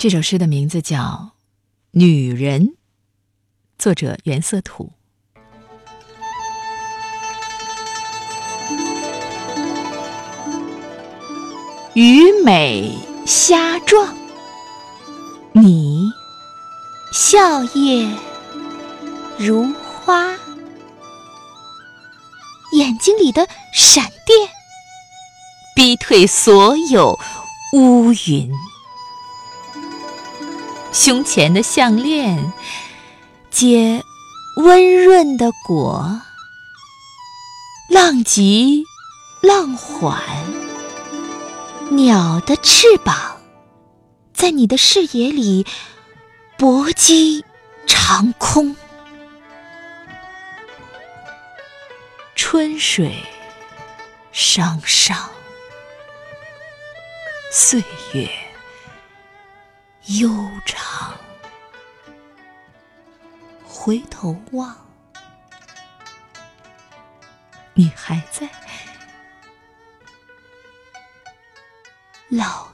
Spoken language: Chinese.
这首诗的名字叫《女人》，作者袁色土。虞美虾壮，你笑靥如花，眼睛里的闪电逼退所有乌云。胸前的项链结温润的果，浪急浪缓，鸟的翅膀在你的视野里搏击长空。春水上上，岁月。悠长，回头望，你还在，老。